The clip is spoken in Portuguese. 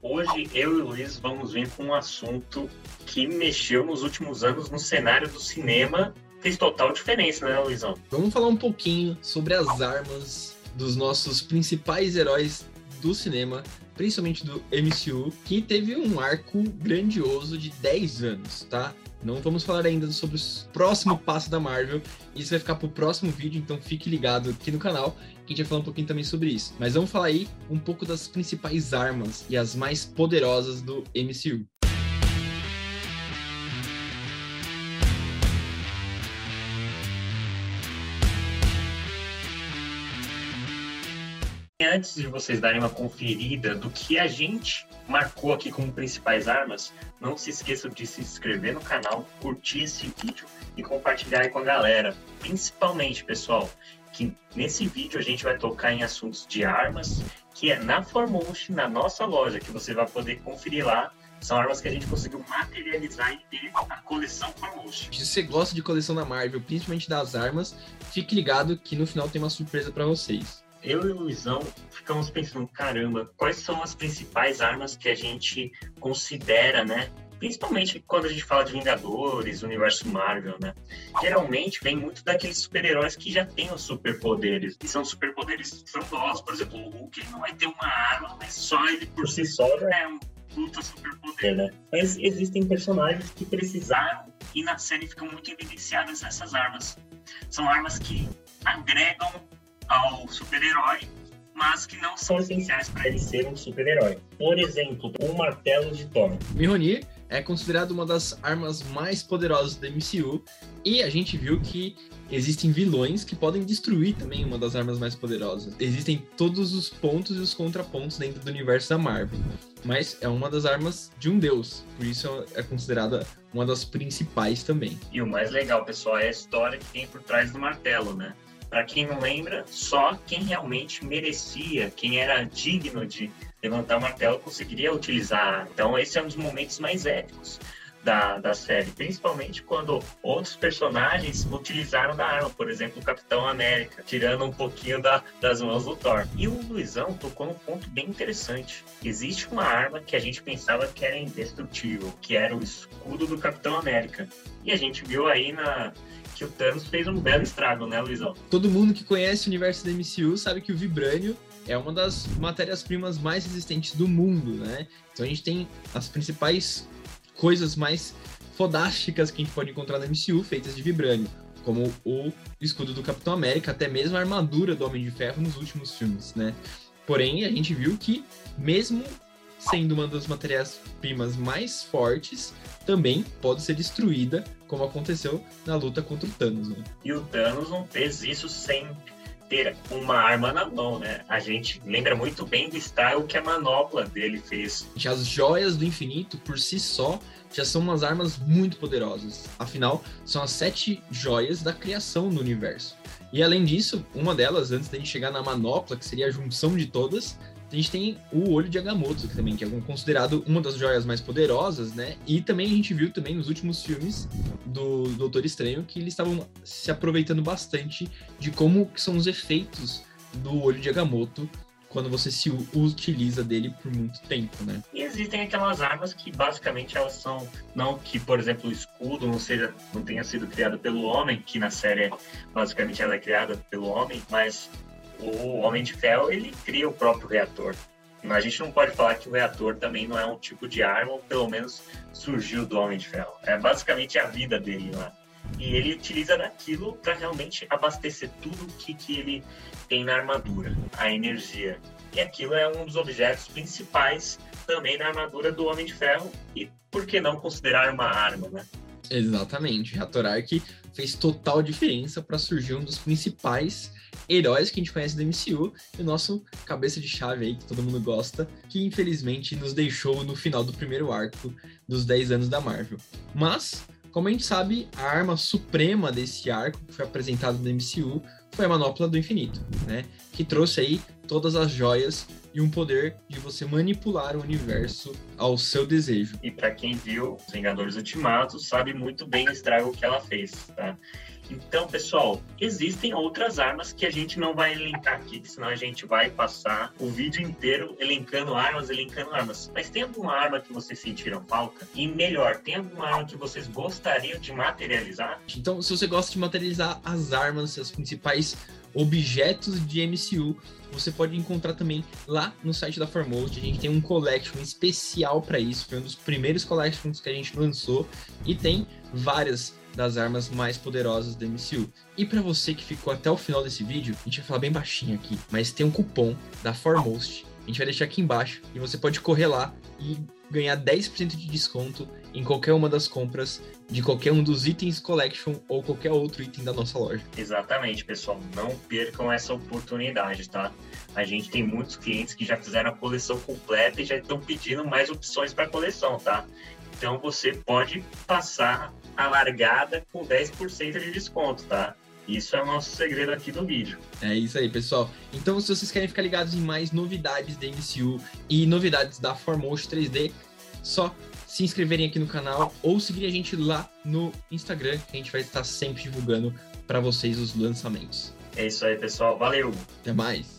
Hoje eu e o Luiz vamos vir com um assunto que mexeu nos últimos anos no cenário do cinema. Fez total diferença, né, Luizão? Vamos falar um pouquinho sobre as armas dos nossos principais heróis do cinema, principalmente do MCU, que teve um arco grandioso de 10 anos, tá? Não vamos falar ainda sobre o próximo passo da Marvel. Isso vai ficar pro próximo vídeo, então fique ligado aqui no canal que a gente vai falar um pouquinho também sobre isso. Mas vamos falar aí um pouco das principais armas e as mais poderosas do MCU. Antes de vocês darem uma conferida do que a gente marcou aqui como principais armas, não se esqueçam de se inscrever no canal, curtir esse vídeo e compartilhar com a galera. Principalmente, pessoal, que nesse vídeo a gente vai tocar em assuntos de armas, que é na Formotion, na nossa loja, que você vai poder conferir lá. São armas que a gente conseguiu materializar e ter a coleção Formotion. Se você gosta de coleção da Marvel, principalmente das armas, fique ligado que no final tem uma surpresa para vocês eu e o Luizão ficamos pensando, caramba, quais são as principais armas que a gente considera, né? Principalmente quando a gente fala de Vingadores, universo Marvel, né? Geralmente vem muito daqueles super-heróis que já têm os superpoderes. E são superpoderes frondosos. Por exemplo, o Hulk não vai ter uma arma, mas só ele por si só já é um puta superpoder, né? Mas existem personagens que precisaram e na série ficam muito evidenciadas essas armas. São armas que agregam ao super-herói, mas que não são essenciais para ele ser um super-herói. Por exemplo, o martelo de Thor. Mjolnir é considerado uma das armas mais poderosas do MCU e a gente viu que existem vilões que podem destruir também uma das armas mais poderosas. Existem todos os pontos e os contrapontos dentro do universo da Marvel, mas é uma das armas de um deus, por isso é considerada uma das principais também. E o mais legal, pessoal, é a história que tem por trás do martelo, né? Para quem não lembra, só quem realmente merecia, quem era digno de levantar o martelo conseguiria utilizar. Então, esse é um dos momentos mais épicos da, da série, principalmente quando outros personagens utilizaram da arma, por exemplo, o Capitão América, tirando um pouquinho da, das mãos do Thor. E o Luizão tocou num ponto bem interessante. Existe uma arma que a gente pensava que era indestrutível, que era o escudo do Capitão América. E a gente viu aí na, que o Thanos fez um belo estrago, né, Luizão? Todo mundo que conhece o universo da MCU sabe que o Vibrânio é uma das matérias-primas mais resistentes do mundo, né? Então a gente tem as principais coisas mais fodásticas que a gente pode encontrar na MCU feitas de Vibrânio, como o escudo do Capitão América, até mesmo a armadura do Homem de Ferro nos últimos filmes, né? Porém, a gente viu que mesmo sendo uma das matérias-primas mais fortes, também pode ser destruída, como aconteceu na luta contra o Thanos. Né? E o Thanos não fez isso sem ter uma arma na mão, né? A gente lembra muito bem do style que a manopla dele fez. As joias do infinito, por si só, já são umas armas muito poderosas. Afinal, são as sete joias da criação do universo. E além disso, uma delas, antes da gente chegar na manopla, que seria a junção de todas, a gente tem o olho de Agamotto também, que é considerado uma das joias mais poderosas, né? E também a gente viu também nos últimos filmes do Doutor Estranho que eles estavam se aproveitando bastante de como são os efeitos do olho de Agamotto quando você se utiliza dele por muito tempo, né? E existem aquelas armas que basicamente elas são não que, por exemplo, o escudo não seja não tenha sido criado pelo homem, que na série basicamente ela é criada pelo homem, mas o Homem de Ferro ele cria o próprio reator. A gente não pode falar que o reator também não é um tipo de arma, ou pelo menos surgiu do Homem de Ferro. É basicamente a vida dele lá. E ele utiliza daquilo para realmente abastecer tudo o que, que ele tem na armadura, a energia. E aquilo é um dos objetos principais também na armadura do Homem de Ferro. E por que não considerar uma arma, né? Exatamente. Reator Arc fez total diferença para surgir um dos principais heróis que a gente conhece do MCU e o nosso cabeça de chave aí, que todo mundo gosta, que infelizmente nos deixou no final do primeiro arco dos 10 anos da Marvel. Mas, como a gente sabe, a arma suprema desse arco que foi apresentado no MCU foi a Manopla do Infinito, né? Que trouxe aí todas as joias e um poder de você manipular o universo ao seu desejo. E para quem viu Vingadores Ultimatos, sabe muito bem o estrago que ela fez, tá? Então, pessoal, existem outras armas que a gente não vai elencar aqui, senão a gente vai passar o vídeo inteiro elencando armas, elencando armas. Mas tem alguma arma que vocês sentiram falta? E melhor, tem alguma arma que vocês gostariam de materializar? Então, se você gosta de materializar as armas, as principais objetos de MCU, você pode encontrar também lá no site da Foremost. A gente tem um collection especial para isso, foi um dos primeiros collections que a gente lançou e tem várias das armas mais poderosas do MCU. E para você que ficou até o final desse vídeo, a gente vai falar bem baixinho aqui, mas tem um cupom da Foremost. A gente vai deixar aqui embaixo e você pode correr lá e ganhar 10% de desconto em qualquer uma das compras de qualquer um dos itens collection ou qualquer outro item da nossa loja. Exatamente, pessoal. Não percam essa oportunidade, tá? A gente tem muitos clientes que já fizeram a coleção completa e já estão pedindo mais opções para coleção, tá? Então você pode passar a largada com 10% de desconto, tá? Isso é o nosso segredo aqui do vídeo. É isso aí, pessoal. Então, se vocês querem ficar ligados em mais novidades da MCU e novidades da Foremost 3D, só se inscreverem aqui no canal ou seguir a gente lá no Instagram, que a gente vai estar sempre divulgando para vocês os lançamentos. É isso aí, pessoal. Valeu! Até mais!